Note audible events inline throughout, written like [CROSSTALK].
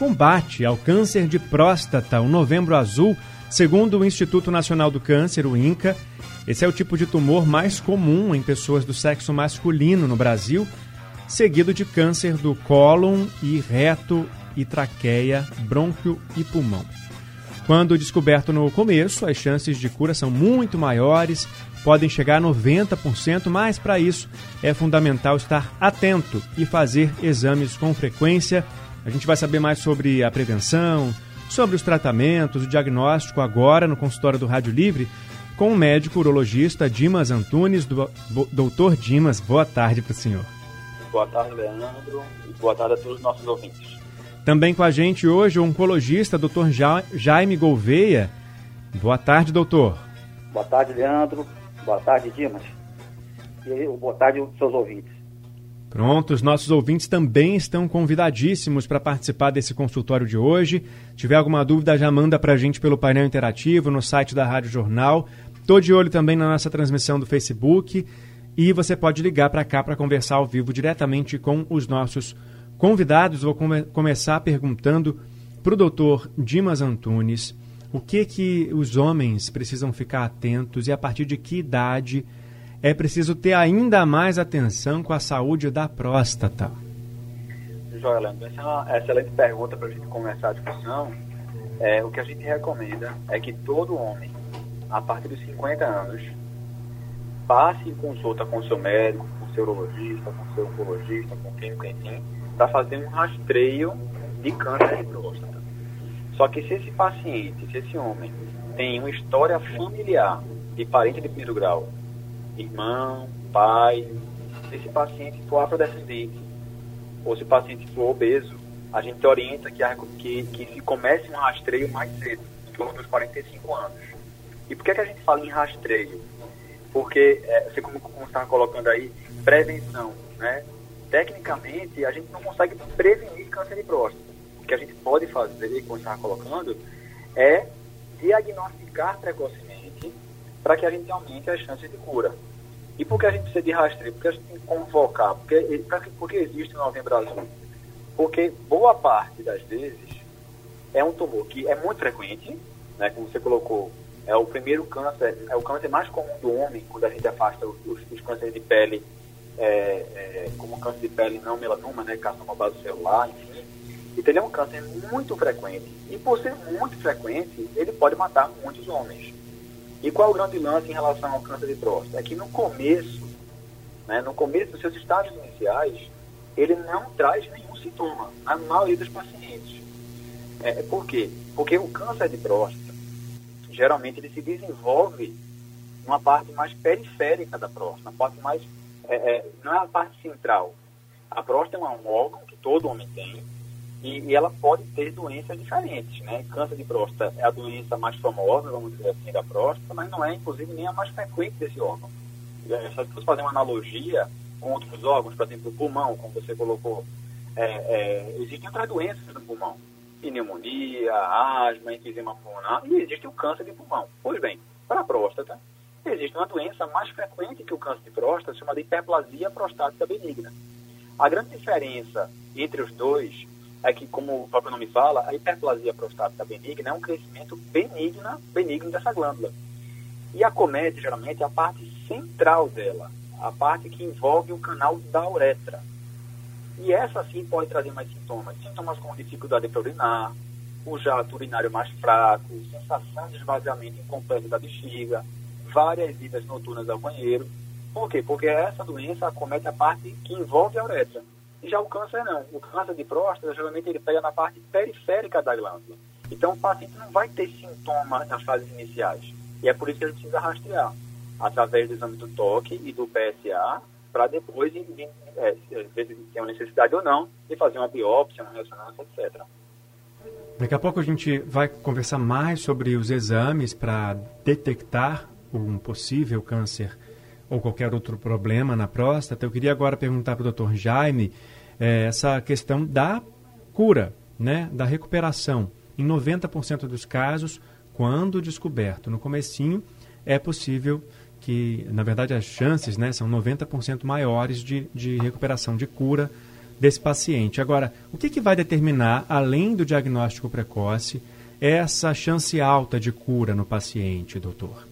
combate ao câncer de próstata, o Novembro Azul, segundo o Instituto Nacional do Câncer, o INCA. Esse é o tipo de tumor mais comum em pessoas do sexo masculino no Brasil, seguido de câncer do cólon e reto e traqueia, brônquio e pulmão. Quando descoberto no começo, as chances de cura são muito maiores, podem chegar a 90%, mas para isso é fundamental estar atento e fazer exames com frequência a gente vai saber mais sobre a prevenção, sobre os tratamentos, o diagnóstico agora no consultório do Rádio Livre com o médico urologista Dimas Antunes, do, doutor Dimas. Boa tarde para o senhor. Boa tarde, Leandro, e boa tarde a todos os nossos ouvintes. Também com a gente hoje o oncologista doutor Jaime Gouveia. Boa tarde, doutor. Boa tarde, Leandro. Boa tarde, Dimas. E boa tarde aos seus ouvintes. Pronto, os nossos ouvintes também estão convidadíssimos para participar desse consultório de hoje. Se tiver alguma dúvida, já manda para a gente pelo painel interativo no site da Rádio Jornal. Estou de olho também na nossa transmissão do Facebook. E você pode ligar para cá para conversar ao vivo diretamente com os nossos convidados. Vou come começar perguntando para o doutor Dimas Antunes o que, que os homens precisam ficar atentos e a partir de que idade é preciso ter ainda mais atenção com a saúde da próstata? Joia, Leandro, essa é uma excelente pergunta para a gente começar a discussão. É, o que a gente recomenda é que todo homem, a partir dos 50 anos, passe em consulta com seu médico, com seu urologista, com seu oncologista, com quem enfim, para fazer um rastreio de câncer de próstata. Só que se esse paciente, se esse homem tem uma história familiar de parente de primeiro grau irmão, pai. Se esse paciente for afrodescendente ou se o paciente for obeso, a gente orienta que, que, que se comece um rastreio mais cedo, em torno dos 45 anos. E por que, que a gente fala em rastreio? Porque, é, você como, como está colocando aí, prevenção, né? Tecnicamente, a gente não consegue prevenir câncer de próstata. O que a gente pode fazer, como está colocando, é diagnosticar precocemente para que a gente aumente as chances de cura. E por que a gente precisa de rastreio? Porque a gente tem que convocar. Porque, porque existe o Novembro Azul? Porque boa parte das vezes é um tumor que é muito frequente, né, como você colocou, é o primeiro câncer, é o câncer mais comum do homem, quando a gente afasta os, os cânceres de pele, é, é, como câncer de pele não melanoma, né, carcinoma base celular, enfim. Então ele é um câncer muito frequente. E por ser muito frequente, ele pode matar muitos homens. E qual é o grande lance em relação ao câncer de próstata? É que no começo, né, no começo dos seus estágios iniciais, ele não traz nenhum sintoma, na maioria dos pacientes. É, por quê? Porque o câncer de próstata, geralmente, ele se desenvolve numa parte mais periférica da próstata, na parte mais, é, é, não é a parte central. A próstata é um órgão que todo homem tem, e, e, ela pode ter doenças diferentes, né? Câncer de próstata é a doença mais famosa, vamos dizer assim, da próstata, mas não é, inclusive, nem a mais frequente desse órgão. É, só que fazer uma analogia com outros órgãos, por exemplo, o pulmão, como você colocou, é, é, existem outras doenças do pulmão. Pneumonia, asma, enfisema pulmonar, e existe o câncer de pulmão. Pois bem, para a próstata, existe uma doença mais frequente que o câncer de próstata, chamada hiperplasia prostática benigna. A grande diferença entre os dois é que, como o próprio nome fala, a hiperplasia prostática benigna é um crescimento benigna, benigno dessa glândula. E acomete, geralmente, a parte central dela, a parte que envolve o canal da uretra. E essa, sim, pode trazer mais sintomas. Sintomas como dificuldade para urinar, o jato urinário mais fraco, sensação de esvaziamento incompleto da bexiga, várias idas noturnas ao banheiro. Por quê? Porque essa doença acomete a parte que envolve a uretra. Já o câncer não. O câncer de próstata, geralmente, ele pega na parte periférica da glândula. Então, o paciente não vai ter sintoma nas fases iniciais. E é por isso que a gente precisa rastrear, através do exame do toque e do PSA, para depois é, ver se tem uma necessidade ou não de fazer uma biópsia, uma ressonância, etc. Daqui a pouco a gente vai conversar mais sobre os exames para detectar um possível câncer ou qualquer outro problema na próstata. Eu queria agora perguntar para o Dr. Jaime é, essa questão da cura, né, da recuperação. Em 90% dos casos, quando descoberto no comecinho, é possível que, na verdade, as chances né, são 90% maiores de, de recuperação, de cura desse paciente. Agora, o que, que vai determinar, além do diagnóstico precoce, essa chance alta de cura no paciente, doutor?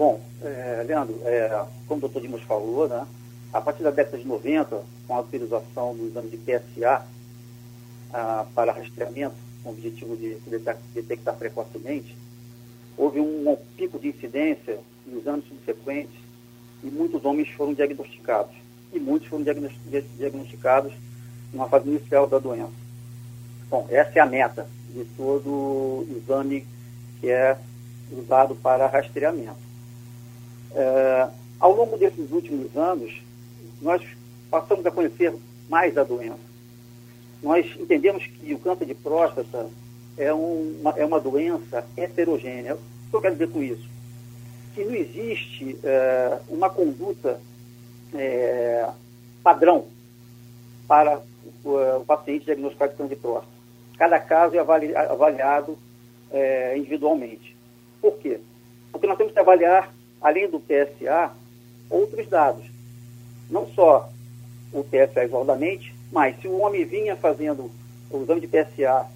Bom, é, Leandro, é, como o doutor Dimos falou, né, a partir da década de 90, com a autorização do exame de PSA ah, para rastreamento, com o objetivo de detectar precocemente, houve um, um pico de incidência nos anos subsequentes e muitos homens foram diagnosticados. E muitos foram diagnosticados numa fase inicial da doença. Bom, essa é a meta de todo exame que é usado para rastreamento. É, ao longo desses últimos anos, nós passamos a conhecer mais a doença. Nós entendemos que o câncer de próstata é uma, é uma doença heterogênea. O que eu quero dizer com isso? Que não existe é, uma conduta é, padrão para o, o, paciente diagnosticado de câncer de próstata. Cada caso é avali, avaliado é, individualmente. Por quê? Porque nós temos que avaliar, além do PSA, outros dados. Não só o PSA isoladamente, mas se o homem vinha fazendo o exame de PSA,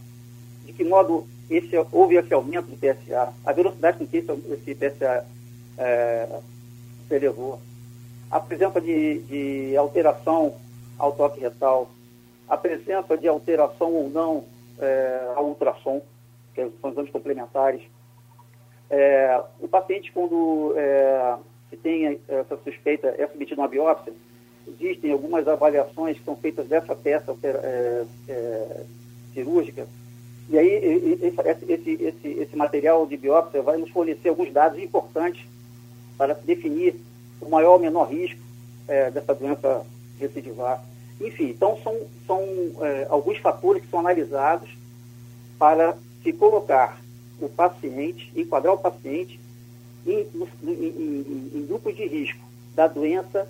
de que modo esse, houve esse aumento do PSA, a velocidade com que esse, esse PSA é, se elevou, a presença de, de alteração ao toque retal, a presença de alteração ou não é, ao ultrassom, que são exames complementares. É, o paciente, quando é, se tem essa suspeita, é submetido a uma biópsia, existem algumas avaliações que são feitas dessa peça é, é, cirúrgica, e aí esse, esse, esse, esse material de biópsia vai nos fornecer alguns dados importantes para definir o maior ou menor risco é, dessa doença recidivar. Enfim, então são, são é, alguns fatores que são analisados para se colocar o paciente, enquadrar o paciente em, em, em, em grupos de risco da doença,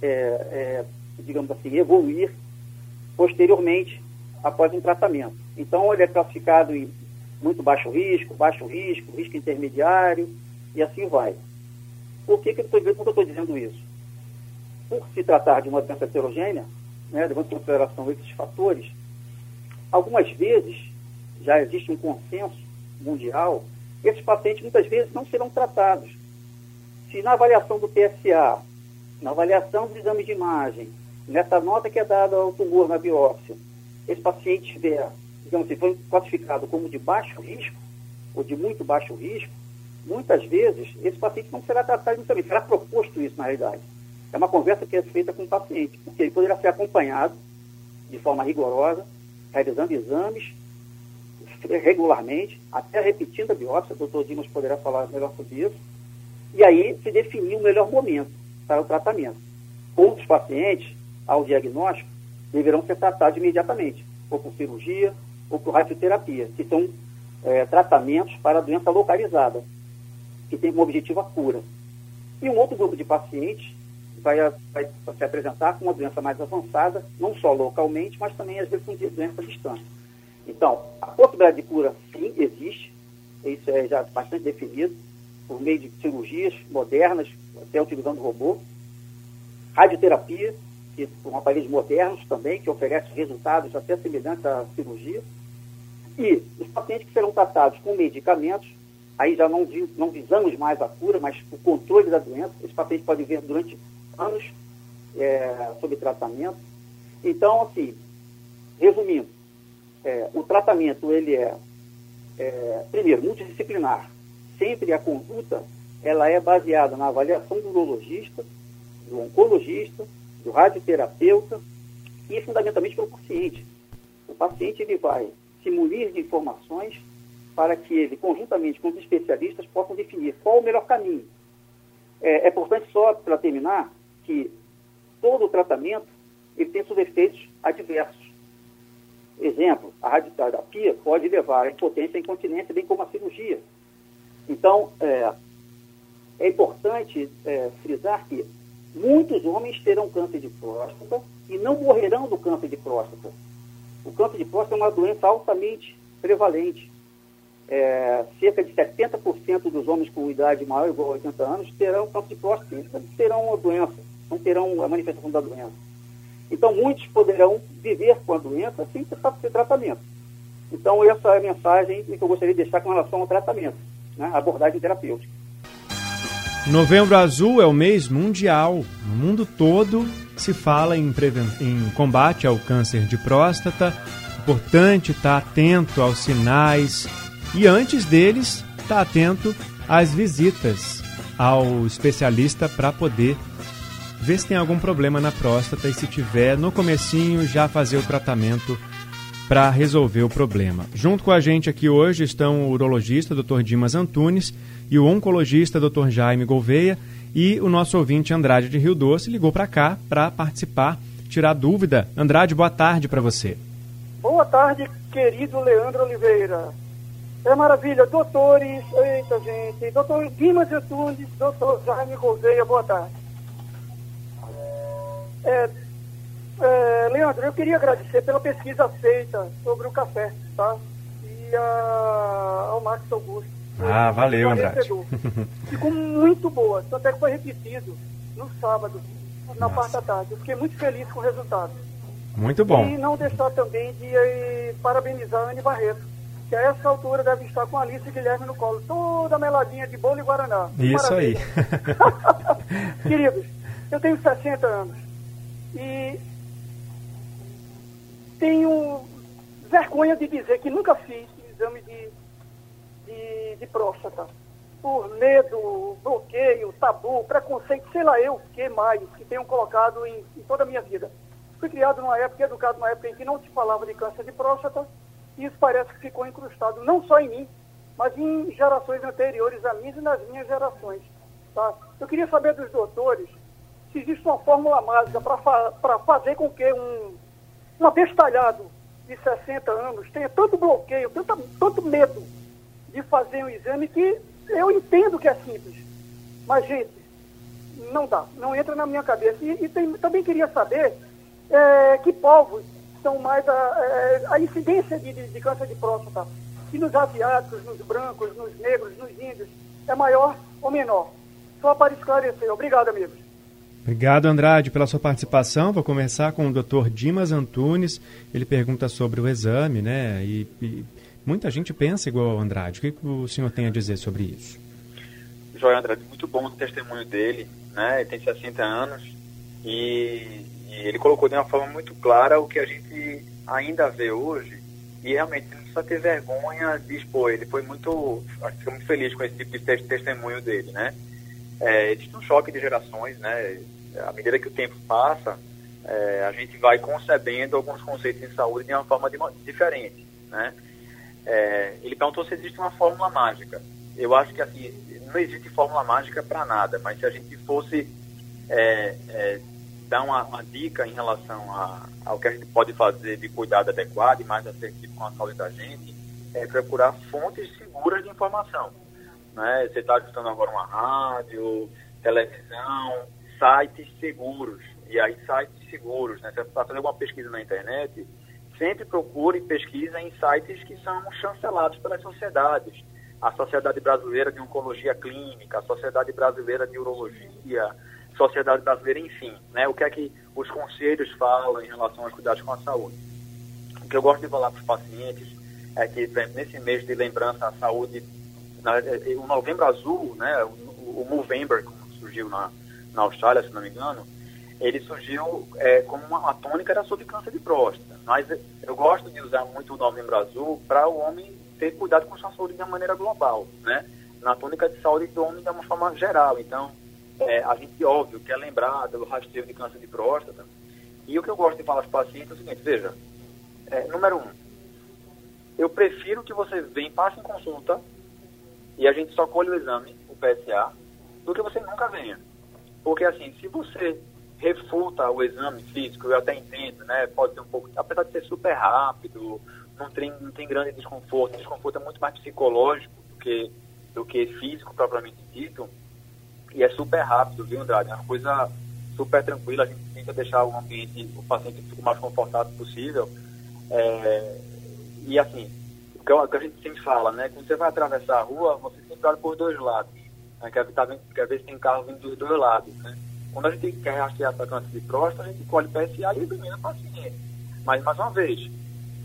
é, é, digamos assim, evoluir posteriormente após um tratamento. Então, ele é classificado em muito baixo risco, baixo risco, risco intermediário e assim vai. Por que, que eu estou dizendo isso? Por se tratar de uma doença heterogênea, né, levando em consideração esses fatores, algumas vezes já existe um consenso mundial, esses pacientes muitas vezes não serão tratados. Se na avaliação do PSA, na avaliação do exame de imagem, nessa nota que é dada ao tumor na biópsia, esse paciente estiver, digamos assim, foi classificado como de baixo risco, ou de muito baixo risco, muitas vezes esse paciente não será tratado inicialmente, será proposto isso na realidade. É uma conversa que é feita com o paciente, porque ele poderá ser acompanhado de forma rigorosa, realizando exames regularmente, até repetindo a biópsia, o doutor Dimas poderá falar melhor sobre isso, e aí se definir o melhor momento para o tratamento. Outros pacientes, ao diagnóstico, deverão ser tratados imediatamente, ou por cirurgia, ou por radioterapia, que são é, tratamentos para a doença localizada, que tem como objetivo a cura. E um outro grupo de pacientes vai, vai se apresentar com uma doença mais avançada, não só localmente, mas também às vezes com doença distante. Então, a possibilidade de cura, sim, existe, isso é já bastante definido, por meio de cirurgias modernas, até utilizando robô, radioterapia, são aparelhos modernos também, que oferecem resultados até semelhantes à cirurgia, e os pacientes que serão tratados com medicamentos aí já não, não visamos mais a cura, mas o controle da doença. Esse paciente pode vir durante anos é, sob tratamento. Então, assim, resumindo, é, o tratamento ele é, é, primeiro, multidisciplinar. Sempre a conduta ela é baseada na avaliação do urologista, do oncologista, do radioterapeuta e fundamentalmente pelo paciente. O paciente ele vai se munir de informações para que ele, conjuntamente com os especialistas, possam definir qual o melhor caminho. É, é importante só, para terminar, que todo o tratamento ele tem seus efeitos adversos. Exemplo, a radioterapia pode levar à impotência e incontinência, bem como a cirurgia. Então, é, é importante é, frisar que muitos homens terão câncer de próstata e não morrerão do câncer de próstata. O câncer de próstata é uma doença altamente prevalente. É, cerca de 70% dos homens com idade maior igual a 80 anos terão câncer de próstata, terão a doença, não terão a manifestação da doença. Então, muitos poderão viver com a doença sem ter tratamento. Então, essa é a mensagem que eu gostaria de deixar com relação ao tratamento, né, abordagem terapêutica. Novembro Azul é o mês mundial. No mundo todo se fala em, em combate ao câncer de próstata. Importante estar atento aos sinais e, antes deles, estar atento às visitas ao especialista para poder ver se tem algum problema na próstata e se tiver, no comecinho já fazer o tratamento para resolver o problema. Junto com a gente aqui hoje estão o urologista Dr. Dimas Antunes e o oncologista Dr. Jaime Gouveia e o nosso ouvinte Andrade de Rio Doce ligou para cá para participar, tirar dúvida. Andrade, boa tarde para você. Boa tarde, querido Leandro Oliveira. É maravilha, doutores, eita gente, doutor Dimas Antunes, doutor Jaime Gouveia, boa tarde. É, é, Leandro, eu queria agradecer pela pesquisa feita sobre o café, tá? E a, ao Max Augusto. Ah, valeu, André. Ficou muito boa, até que foi repetido no sábado, na Nossa. parte da tarde. Eu fiquei muito feliz com o resultado. Muito bom. E não deixar também de eh, parabenizar a Anne Barreto, que a essa altura deve estar com a Alice e Guilherme no colo, toda meladinha de bolo e guaraná. Isso Maravilha. aí. [LAUGHS] [LAUGHS] Queridos, eu tenho 60 anos e tenho vergonha de dizer que nunca fiz exame de de, de próstata. Por medo, bloqueio, tabu, preconceito, sei lá eu o que mais, que tenham colocado em, em toda a minha vida. Fui criado numa época, educado numa época em que não se falava de câncer de próstata, e isso parece que ficou incrustado não só em mim, mas em gerações anteriores a mim e nas minhas gerações. Tá? Eu queria saber dos doutores se existe uma fórmula mágica para fa fazer com que um, um abestalhado de 60 anos tenha tanto bloqueio, tanto, tanto medo de fazer um exame que eu entendo que é simples. Mas, gente, não dá, não entra na minha cabeça. E, e tem, também queria saber é, que povos são mais a, é, a incidência de, de, de, câncer de próstata. Se nos asiáticos, nos brancos, nos negros, nos índios, é maior ou menor. Só para esclarecer. Obrigado, amigos. Obrigado, Andrade, pela sua participação. Vou começar com o Dr. Dimas Antunes. Ele pergunta sobre o exame, né? E, e Muita gente pensa igual ao Andrade. O que o senhor tem a dizer sobre isso? Joia Andrade, muito bom o testemunho dele, né? Ele tem 60 anos e, e, ele colocou de uma forma muito clara o que a gente ainda vê hoje e realmente não precisa ter vergonha de expor. Ele foi muito, acho que muito feliz com esse tipo de testemunho dele, né? É, existe um choque de gerações, né? À medida que o tempo passa, é, a gente vai concebendo alguns conceitos em saúde de uma forma de, diferente, né? É, ele perguntou se existe uma fórmula mágica. Eu acho que assim, não existe fórmula mágica para nada, mas se a gente fosse é, é, dar uma, uma, dica em relação a, ao que a gente pode fazer de cuidado adequado e mais assertivo com a saúde da gente, é procurar fontes seguras de informação. Né? Você está escutando agora uma rádio, televisão, sites seguros. E aí, sites seguros, né? Você está fazendo alguma pesquisa na internet, sempre procure pesquisa em sites que são chancelados pelas sociedades. A Sociedade Brasileira de Oncologia Clínica, a Sociedade Brasileira de Urologia, Sociedade Brasileira, enfim, né? O que é que os conselhos falam em relação aos cuidados com a saúde. O que eu gosto de falar para os pacientes é que nesse mês de lembrança à saúde, na, o Novembro Azul, né? O, Movember, como surgiu na, na Austrália, se não me engano, ele surgiu é, como uma, tônica era sobre câncer de próstata. Mas eu gosto de usar muito o novembro azul para o homem ter cuidado com sua saúde de uma maneira global, né? Na tônica de saúde do homem de uma forma geral. Então, é, a gente, óbvio, quer lembrar do rastreio de câncer de próstata. E o que eu gosto de falar aos pacientes é o seguinte, veja, é, número um, eu prefiro que você venha, passe em consulta e a gente só colhe o exame, o PSA, do que você nunca venha. Porque assim, se você refuta o exame físico, eu até entendo, né? Pode ser um pouco, apesar de ser super rápido, não tem, não tem grande desconforto, desconforto é muito mais psicológico do que, do que físico propriamente dito, e é super rápido, viu, Andrade? É uma coisa super tranquila, a gente tenta deixar o ambiente, o paciente o mais confortável possível. É, e assim, o que, a gente sempre fala, né? Quando você vai atravessar a rua, você sempre olha por dois lados. Né? Quer, tá vendo, quer ver se tem carro vindo dos dois lados, né? Quando a gente quer rastrear para câncer de próstata, a gente colhe PSA e elimina o paciente. Mas, mais uma vez,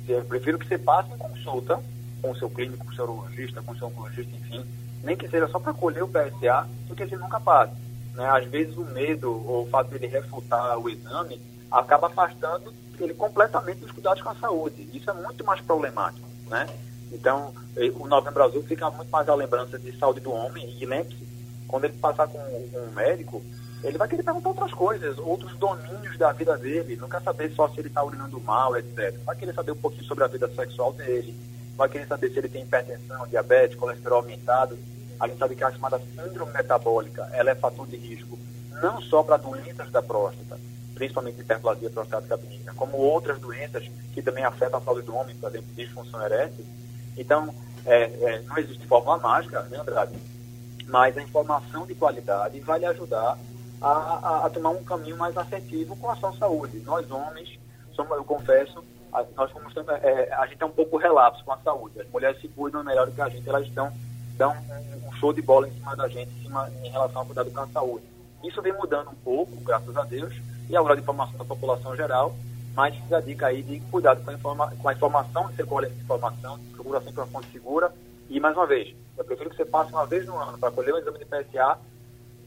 eu prefiro que você passe em consulta com o seu clínico, com o seu urologista, com o seu oncologista, enfim, nem que seja só para colher o PSA, porque ele nunca passe. Né? Às vezes o medo ou o fato dele refutar o exame acaba afastando ele completamente dos cuidados com a saúde. Isso é muito mais problemático, né? Então, o Novembro Azul fica muito mais a lembrança de saúde do homem e lembre-se, quando ele passar com, com um médico, ele vai querer perguntar outras coisas, outros domínios da vida dele, não quer saber só se ele está urinando mal, etc. Vai querer saber um pouquinho sobre a vida sexual dele, vai querer saber se ele tem hipertensão, diabetes, colesterol aumentado. A gente sabe que a chamada síndrome metabólica, ela é fator de risco não só para doenças da próstata, principalmente hiperplasia prostática benigna, como outras doenças que também afetam a saúde do homem, por exemplo, disfunção erétil. Então, é, é, não existe fórmula mágica, né, Andrade? Mas a informação de qualidade vai lhe ajudar a, a, a, tomar um caminho mais assertivo com a sua saúde. Nós homens, somos, eu confesso, a, nós somos, é, a gente é um pouco relapso com a saúde. As mulheres se cuidam melhor do que a gente, elas estão dão um, um show de bola em cima da gente em, cima, em relação ao cuidado com a saúde. Isso vem mudando um pouco, graças a Deus, e a hora de informação da população geral, mas fica a dica aí de cuidado com a, informa com a informação, você colhe essa informação, procura sempre uma fonte segura, e mais uma vez, eu prefiro que você passe uma vez no ano para colher um exame de PSA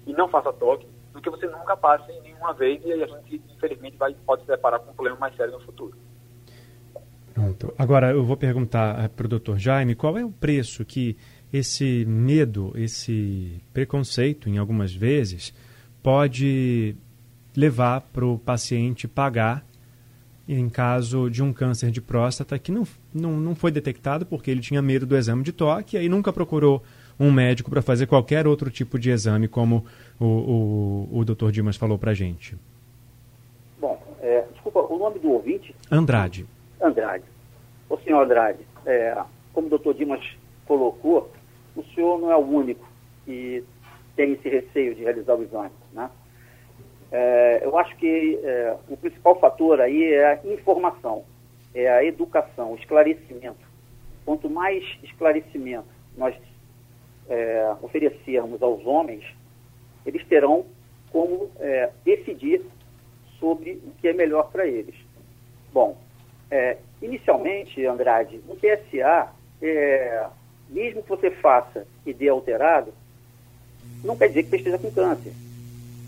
e não faça toque, do que você nunca passe nenhuma vez e aí a gente, infelizmente, vai, pode se deparar com um problema mais sério no futuro. Pronto. Agora, eu vou perguntar eh, para o doutor Jaime qual é o preço que esse medo, esse preconceito, em algumas vezes, pode levar para o paciente pagar em caso de um câncer de próstata que não, não, não foi detectado porque ele tinha medo do exame de toque e aí nunca procurou um médico para fazer qualquer outro tipo de exame, como o, o, o doutor Dimas falou para a gente? Bom, é, desculpa, o nome do ouvinte? Andrade. Andrade. O senhor Andrade, é, como o doutor Dimas colocou, o senhor não é o único que tem esse receio de realizar o exame, né? É, eu acho que é, o principal fator aí é a informação, é a educação, o esclarecimento. Quanto mais esclarecimento nós é, oferecermos aos homens, eles terão como é, decidir sobre o que é melhor para eles. Bom, é, inicialmente, Andrade, o PSA, é, mesmo que você faça e dê alterado, não quer dizer que você esteja com câncer.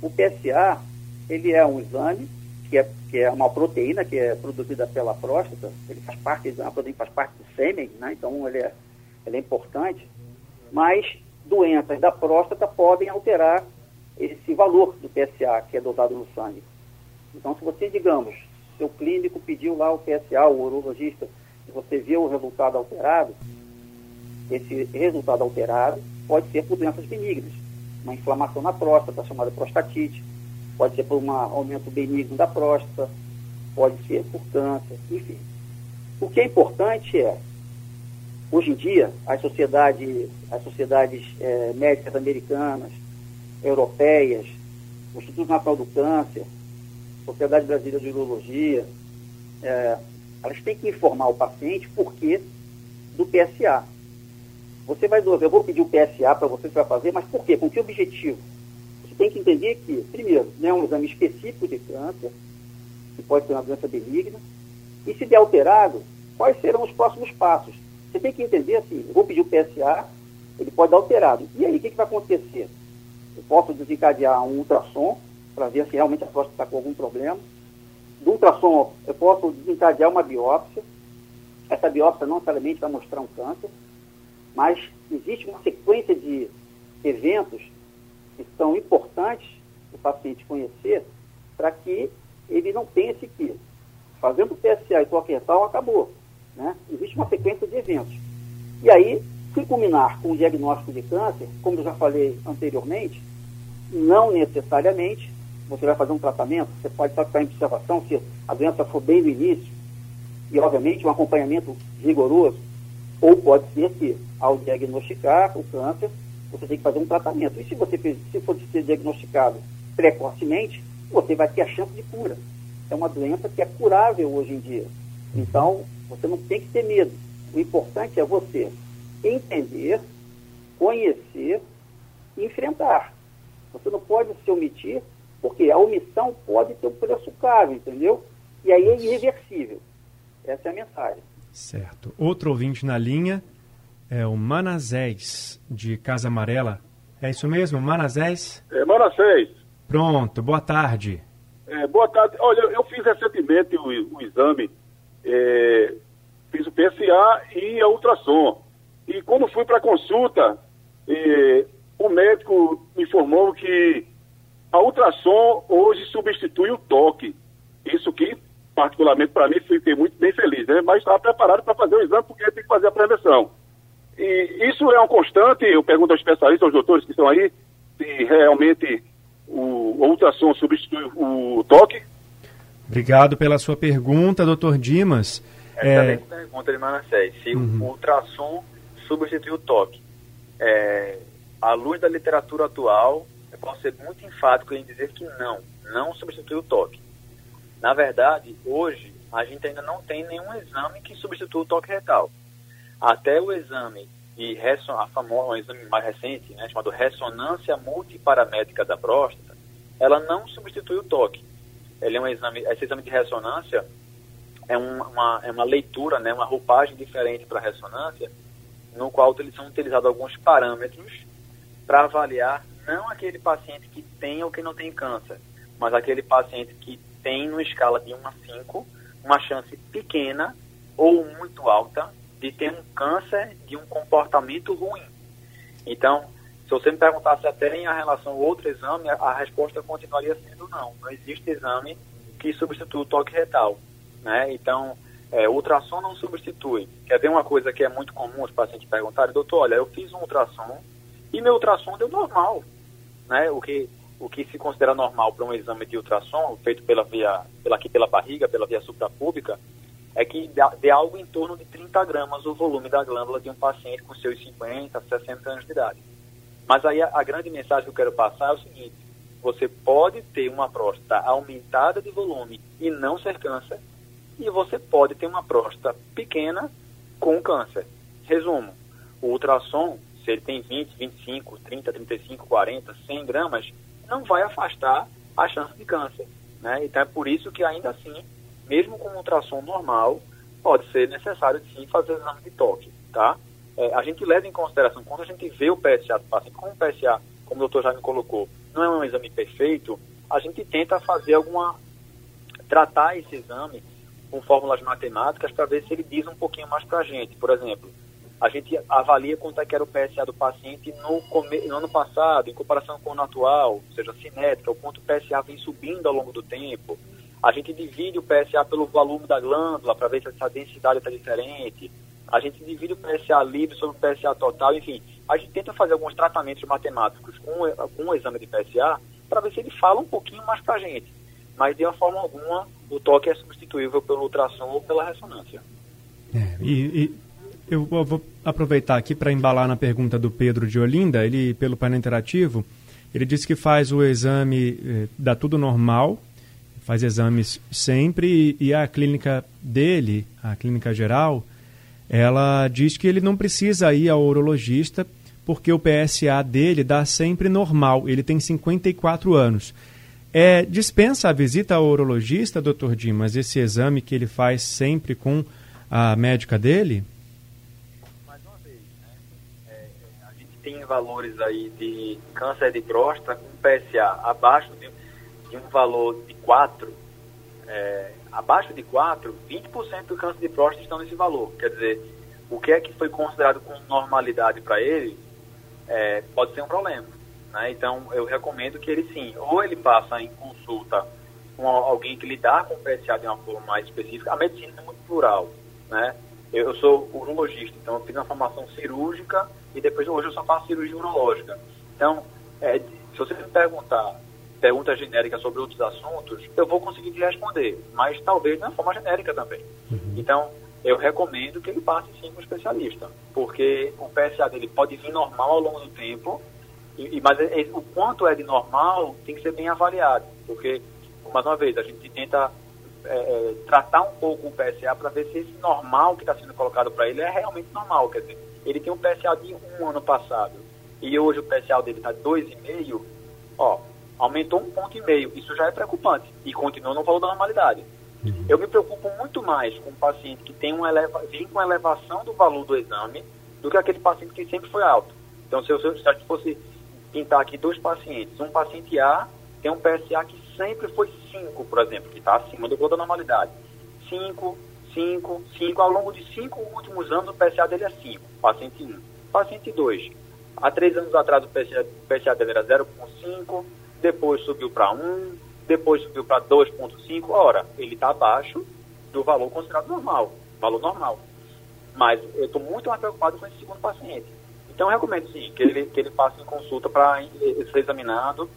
O PSA, ele é um exame que é, que é uma proteína que é produzida pela próstata, ele faz parte, a proteína faz parte do sêmen, né? então ele é, ele é importante mas doenças da próstata podem alterar esse valor do PSA que é dosado no sangue. Então, se você, digamos, seu clínico pediu lá o PSA, o urologista, e você viu o resultado alterado, esse resultado alterado pode ser por doenças benignas, uma inflamação na próstata, chamada prostatite, pode ser por um aumento benigno da próstata, pode ser por câncer, enfim. O que é importante é Hoje em dia, as sociedades, as sociedades é, médicas americanas, europeias, o Instituto Nacional do Câncer, Sociedade Brasileira de Urologia, é, elas têm que informar o paciente por que do PSA. Você vai eu vou pedir o PSA para você que vai fazer, mas por quê? Com que objetivo? Tem que entender que, primeiro, não é um exame específico de câncer, que pode ser uma doença benigna, e se der alterado, quais serão os próximos passos? Você tem que entender assim, eu vou pedir o PSA, ele pode dar alterado. E aí, o que, que vai acontecer? Eu posso desencadear um ultrassom para ver se realmente a próstata está com algum problema. Do ultrassom, eu posso desencadear uma biópsia. Essa biópsia não necessariamente vai mostrar um câncer, mas existe uma sequência de eventos que são importantes o paciente conhecer para que ele não pense que fazendo o PSA e toque retal acabou. Né? Existe uma sequência de eventos. E aí, se culminar com o diagnóstico de câncer, como eu já falei anteriormente, não necessariamente você vai fazer um tratamento, você pode estar em observação se a doença for bem no início, e obviamente um acompanhamento rigoroso, ou pode ser que ao diagnosticar o câncer, você tem que fazer um tratamento. E se você se for ser diagnosticado precocemente, você vai ter a chance de cura. É uma doença que é curável hoje em dia. Então, você não tem que ter medo. O importante é você entender, conhecer e enfrentar. Você não pode se omitir, porque a omissão pode ter um preço caro, entendeu? E aí é irreversível. Essa é a mensagem. Certo. Outro ouvinte na linha é o Manazés, de Casa Amarela. É isso mesmo, Manazés? É, Manazés. Pronto, boa tarde. É, boa tarde. Olha, eu fiz recentemente o, o exame, é, fiz o PSA e a ultrassom. E quando fui para a consulta, é, o médico me informou que a ultrassom hoje substitui o toque. Isso que particularmente para mim, fiquei muito bem feliz, né? Mas estava preparado para fazer o exame porque tem que fazer a prevenção. E isso é uma constante, eu pergunto aos especialistas, aos doutores que estão aí, se realmente o, o ultrassom substitui o toque. Obrigado pela sua pergunta, doutor Dimas. Excelente é... pergunta de Manassés. Se uhum. o ultrassom substitui o toque. É, à luz da literatura atual, eu posso ser muito enfático em dizer que não, não substitui o toque. Na verdade, hoje, a gente ainda não tem nenhum exame que substitua o toque retal. Até o exame de a famosa, um exame mais recente, né, chamado ressonância multiparamétrica da próstata, ela não substitui o toque. Ele é um exame, esse exame de ressonância é uma, é uma leitura, né, uma roupagem diferente para a ressonância, no qual são utilizados alguns parâmetros para avaliar não aquele paciente que tem ou que não tem câncer, mas aquele paciente que tem, numa escala de 1 a 5, uma chance pequena ou muito alta de ter um câncer de um comportamento ruim. Então, se você me perguntasse até em relação ao outro exame, a, resposta continuaria sendo não. Não existe exame que substitua o toque retal. Né? Então, é, ultrassom não substitui. Quer ver uma coisa que é muito comum os pacientes perguntarem, doutor, olha, eu fiz um ultrassom e meu ultrassom deu normal. Né? O que o que se considera normal para um exame de ultrassom feito pela via, pela, aqui pela barriga, pela via suprapúbica, é que dê algo em torno de 30 gramas o volume da glândula de um paciente com seus 50, 60 anos de idade. Mas aí a, a grande mensagem que eu quero passar é o seguinte, você pode ter uma próstata aumentada de volume e não ser câncer, e você pode ter uma próstata pequena com câncer. Resumo, o ultrassom, se ele tem 20, 25, 30, 35, 40, 100 gramas, não vai afastar a chance de câncer. Né? Então é por isso que ainda assim, mesmo com um ultrassom normal, pode ser necessário sim fazer exame de toque. Tá? É, a gente leva em consideração, quando a gente vê o PSA do paciente, como o PSA, como o doutor já me colocou, não é um exame perfeito, a gente tenta fazer alguma. tratar esse exame com fórmulas matemáticas para ver se ele diz um pouquinho mais para a gente. Por exemplo, a gente avalia quanto é que era o PSA do paciente no, no ano passado, em comparação com o ano atual, ou seja, cinética, o quanto o PSA vem subindo ao longo do tempo. A gente divide o PSA pelo volume da glândula para ver se essa densidade está diferente. A gente divide o PSA livre sobre o PSA total, enfim. A gente tenta fazer alguns tratamentos matemáticos com, com o exame de PSA para ver se ele fala um pouquinho mais para a gente. Mas de uma forma alguma, o toque é substituível pelo ultrassom ou pela ressonância. É, e, e eu vou aproveitar aqui para embalar na pergunta do Pedro de Olinda, ele pelo painel interativo, ele disse que faz o exame, eh, dá tudo normal, faz exames sempre e, a clínica dele, a clínica geral, ela diz que ele não precisa ir ao urologista porque o PSA dele dá sempre normal, ele tem 54 anos. É, dispensa a visita ao urologista, doutor Dimas, esse exame que ele faz sempre com a médica dele? tem valores aí de câncer de próstata com PSA abaixo de, um valor de 4, é, abaixo de 4, 20% do câncer de próstata estão nesse valor. Quer dizer, o que é que foi considerado com normalidade para ele é, pode ser um problema. Né? Então, eu recomendo que ele sim, ou ele passa em consulta com alguém que lidar com o PSA de uma forma mais específica. A medicina é muito plural, né? Eu, eu sou urologista, então eu fiz uma formação cirúrgica e depois hoje eu só faço cirurgia urológica. Então, é, se você me perguntar perguntas genéricas sobre outros assuntos, eu vou conseguir te responder, mas talvez de uma forma genérica também. Uhum. Então, eu recomendo que ele passe sim com um especialista, porque o PSA dele pode vir normal ao longo do tempo, e, mas ele, o quanto é de normal tem que ser bem avaliado, porque, mais uma vez, a gente tenta é, é, tratar um pouco o PSA para ver se esse normal que está sendo colocado para ele é realmente normal, quer dizer, ele tem um PSA de um ano passado, e hoje o PSA dele está 2,5, ó, aumentou um ponto e meio. Isso já é preocupante e continua no valor da normalidade. Uhum. Eu me preocupo muito mais com um paciente que tem um eleva, vem com elevação do valor do exame do que aquele paciente que sempre foi alto. Então, se eu, se eu fosse pintar aqui dois pacientes, um paciente A tem um PSA que sempre foi 5, por exemplo, que está acima do valor da normalidade. 5, 5, 5. Ao longo de cinco últimos anos, o PSA dele é 5, paciente 1. Um. Paciente 2, há três anos atrás o PSA, o PSA dele era 0,5, depois subiu para 1, depois subiu para 2,5. Ora, ele está abaixo do valor considerado normal, valor normal. Mas eu estou muito mais preocupado com esse segundo paciente. Então, eu recomendo sim que ele, que ele passe em consulta para ser examinado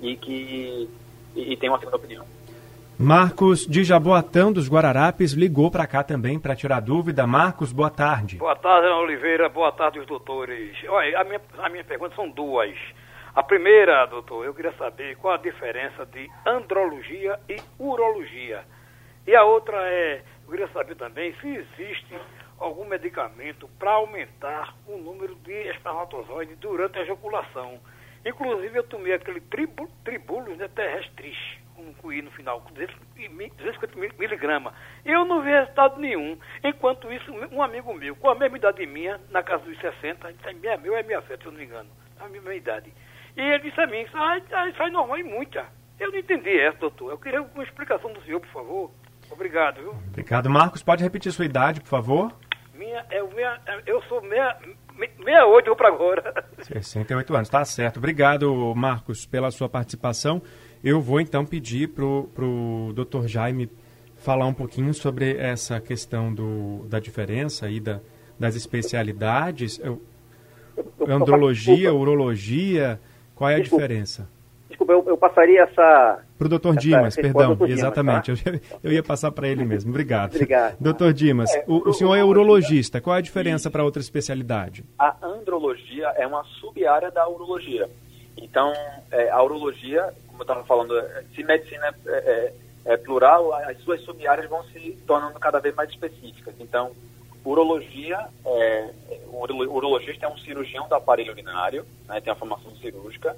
e que e, e tenha uma segunda opinião. Marcos de Jaboatão dos Guararapes ligou para cá também para tirar dúvida. Marcos, boa tarde. Boa tarde, Ana Oliveira. Boa tarde, os doutores. Olha, a minha, a minha pergunta são duas. A primeira, doutor, eu queria saber qual a diferença de andrologia e urologia. E a outra é, eu queria saber também se existe algum medicamento para aumentar o número de espermatozoides durante a ejaculação. Inclusive, eu tomei aquele tribu, tribulus né, terrestris, um cuí no final, 250 miligramas. Eu não vi resultado nenhum. Enquanto isso, um amigo meu, com a mesma idade minha, na casa dos 60, disse, é meu é 67, se eu não me engano, a mesma idade. E ele disse a mim, ah, isso é normal e muita. Eu não entendi essa, doutor. Eu queria uma explicação do senhor, por favor. Obrigado, viu? Obrigado. Marcos, pode repetir sua idade, por favor? Minha, é, minha, eu sou meia, 68 para agora. [LAUGHS] 68 anos, tá certo. Obrigado, Marcos, pela sua participação. Eu vou então pedir para o Dr. Jaime falar um pouquinho sobre essa questão do, da diferença aí da, das especialidades. Eu, andrologia, urologia, qual é a Desculpa. diferença? Desculpa, eu, eu passaria essa. Para o doutor Dimas, perdão, Dimas, exatamente. Tá? Eu, eu, ia passar para ele mesmo. Obrigado. Obrigado. Doutor Dimas, é, o, o, senhor é urologista. Qual é a diferença para outra especialidade? A andrologia é uma sub-área da urologia. Então, é, a urologia, como eu estava falando, é, se medicina é, é, é plural, as suas sub-áreas vão se tornando cada vez mais específicas. Então, urologia, é, o urologista é um cirurgião do aparelho urinário, né, tem a formação cirúrgica,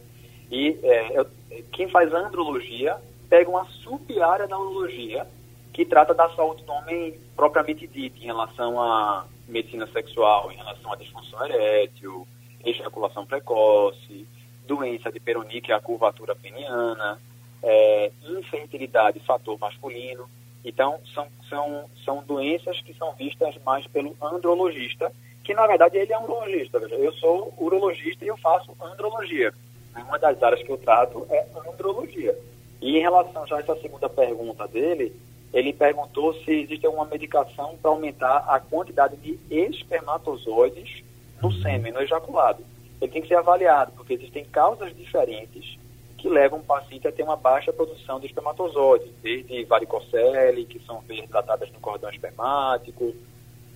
e é, eu, quem faz andrologia pega uma sub-área da urologia que trata da saúde do homem propriamente dita, em relação à medicina sexual, em relação à disfunção erétil, ejaculação precoce, doença de Peroni, que é a curvatura peniana, é, infertilidade, fator masculino. Então, são, são, são doenças que são vistas mais pelo andrologista, que na verdade ele é um urologista. Eu sou urologista e eu faço andrologia. Uma das áreas que eu trato é andrologia. E em relação já a essa segunda pergunta dele, ele perguntou se existe alguma medicação para aumentar a quantidade de espermatozoides no sêmen, no ejaculado. Ele tem que ser avaliado, porque existem causas diferentes que levam o paciente a ter uma baixa produção de espermatozoides, desde varicocele, que são tratadas no cordão espermático,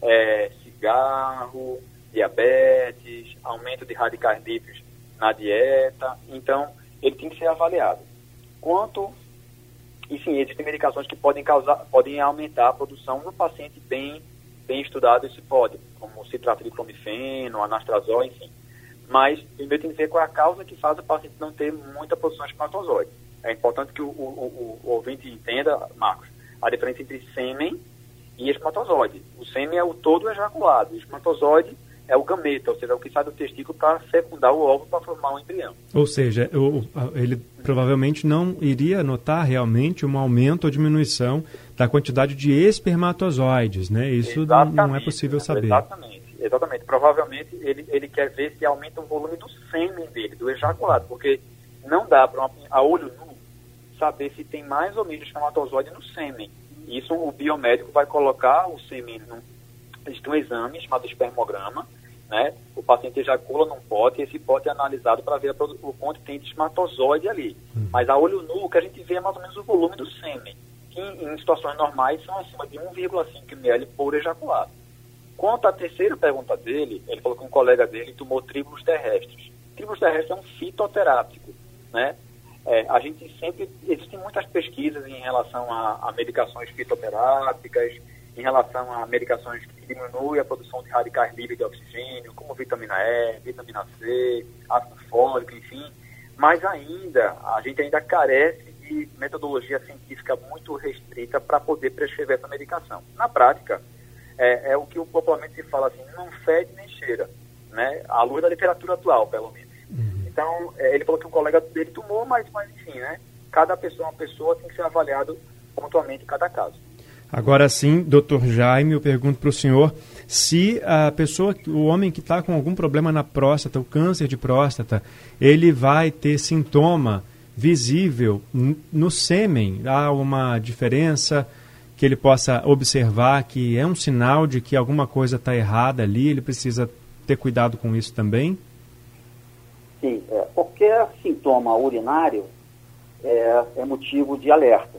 é, cigarro, diabetes, aumento de radicais livres na dieta. Então, ele tem que ser avaliado. Quanto, e sim, existem medicações que podem causar, podem aumentar a produção no paciente bem, bem estudado, isso pode, como se trata de clomifeno, anastrazol, enfim. Mas, primeiro tem que ver qual é a causa que faz o paciente não ter muita produção de espermatozoide. É importante que o, o, o, o ouvinte entenda, Marcos, a diferença entre sêmen e espermatozoide. O sêmen é o todo ejaculado. O espermatozoide é o gameta, ou seja, o que sai do testículo para fecundar o óvulo para formar um embrião. Ou seja, ele provavelmente não iria notar realmente um aumento ou diminuição da quantidade de espermatozoides, né? Isso exatamente, não é possível saber. Exatamente, exatamente. Provavelmente ele, ele quer ver se aumenta o volume do sêmen dele, do ejaculado, porque não dá para a olho nu saber se tem mais ou menos espermatozoide no sêmen. Isso o biomédico vai colocar o sêmen num existe um exame chamado espermograma, né? O paciente ejacula num pote e esse pote é analisado para ver o quanto tem de espermatozoide ali. Uhum. Mas a olho nu, o que a gente vê é mais ou menos o volume do sêmen, que em, em situações normais são acima de 1,5 ml por ejaculado. Quanto à terceira pergunta dele, ele falou que um colega dele tomou tríbulos terrestres. Tríbulos terrestres é um fitoterápico, né? É, a gente sempre, existem muitas pesquisas em relação a, a medicações fitoterápicas, em relação a medicações que diminuem a produção de radicais livres de oxigênio, como vitamina E, vitamina C, ácido fólico, enfim. Mas ainda, a gente ainda carece de metodologia científica muito restrita para poder prescrever essa medicação. Na prática, é, é, o que popularmente se fala assim, não fede nem cheira, né? À luz da literatura atual, pelo menos. Uhum. Então, é, ele falou que um colega dele tomou, mas, mas enfim, né? Cada pessoa é uma pessoa, tem que ser avaliado pontualmente em cada caso. Agora sim, doutor Jaime, eu pergunto para o senhor se a pessoa, o homem que está com algum problema na próstata, o câncer de próstata, ele vai ter sintoma visível no sêmen. Há uma diferença que ele possa observar que é um sinal de que alguma coisa está errada ali, ele precisa ter cuidado com isso também? Sim, é, qualquer sintoma urinário é, é motivo de alerta,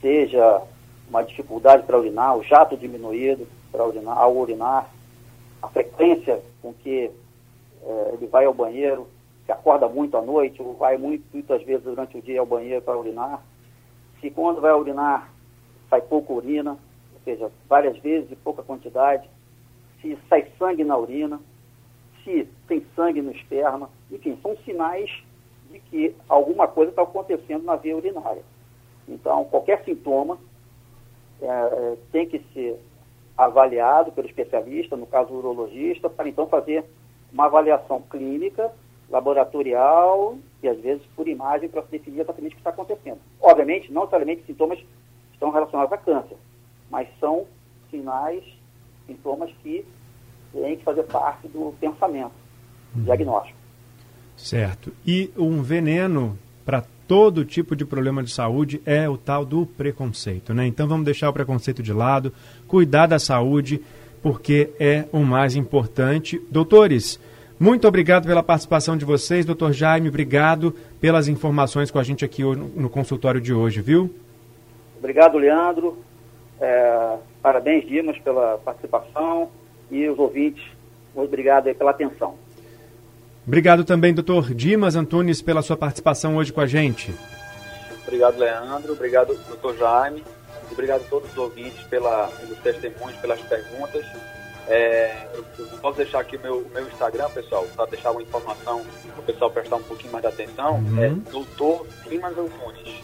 seja uma dificuldade para urinar, o jato diminuído para urinar, ao urinar, a frequência com que é, ele vai ao banheiro, se acorda muito à noite, ou vai muito, muitas vezes durante o dia ao banheiro para urinar. Se quando vai urinar sai pouca urina, ou seja, várias vezes e pouca quantidade. Se sai sangue na urina, se tem sangue no esperma, enfim, são sinais de que alguma coisa está acontecendo na via urinária. Então, qualquer sintoma é, é, tem que ser avaliado pelo especialista, no caso o urologista, para então fazer uma avaliação clínica, laboratorial e às vezes por imagem para se definir exatamente o que está acontecendo. Obviamente, não necessariamente sintomas estão relacionados a câncer, mas são sinais, sintomas que têm que fazer parte do pensamento uhum. diagnóstico. Certo. E um veneno para todo tipo de problema de saúde é o tal do preconceito, né? Então vamos deixar o preconceito de lado, cuidar da saúde, porque é o mais importante. Doutores, muito obrigado pela participação de vocês. Doutor Jaime, obrigado pelas informações com a gente aqui no consultório de hoje, viu? Obrigado, Leandro. É, parabéns, Dimas, pela participação e os ouvintes, muito obrigado pela atenção. Obrigado também, doutor Dimas Antunes, pela sua participação hoje com a gente. Obrigado, Leandro. Obrigado, doutor Jaime. Obrigado a todos os ouvintes pela, pelos testemunhos, pelas perguntas. É, eu, eu, posso deixar aqui o meu, meu Instagram, pessoal, para deixar uma informação para o pessoal prestar um pouquinho mais de atenção. Uhum. É doutor Dimas Antunes.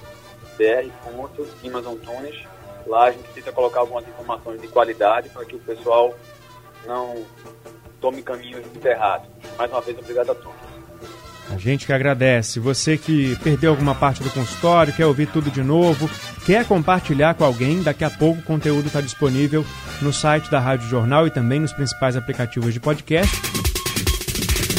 Antunes. Lá a gente tenta colocar algumas informações de qualidade para que o pessoal não tome caminhos errados. Mais uma vez, obrigado a todos. A gente que agradece. Você que perdeu alguma parte do consultório, quer ouvir tudo de novo, quer compartilhar com alguém, daqui a pouco o conteúdo está disponível no site da Rádio Jornal e também nos principais aplicativos de podcast.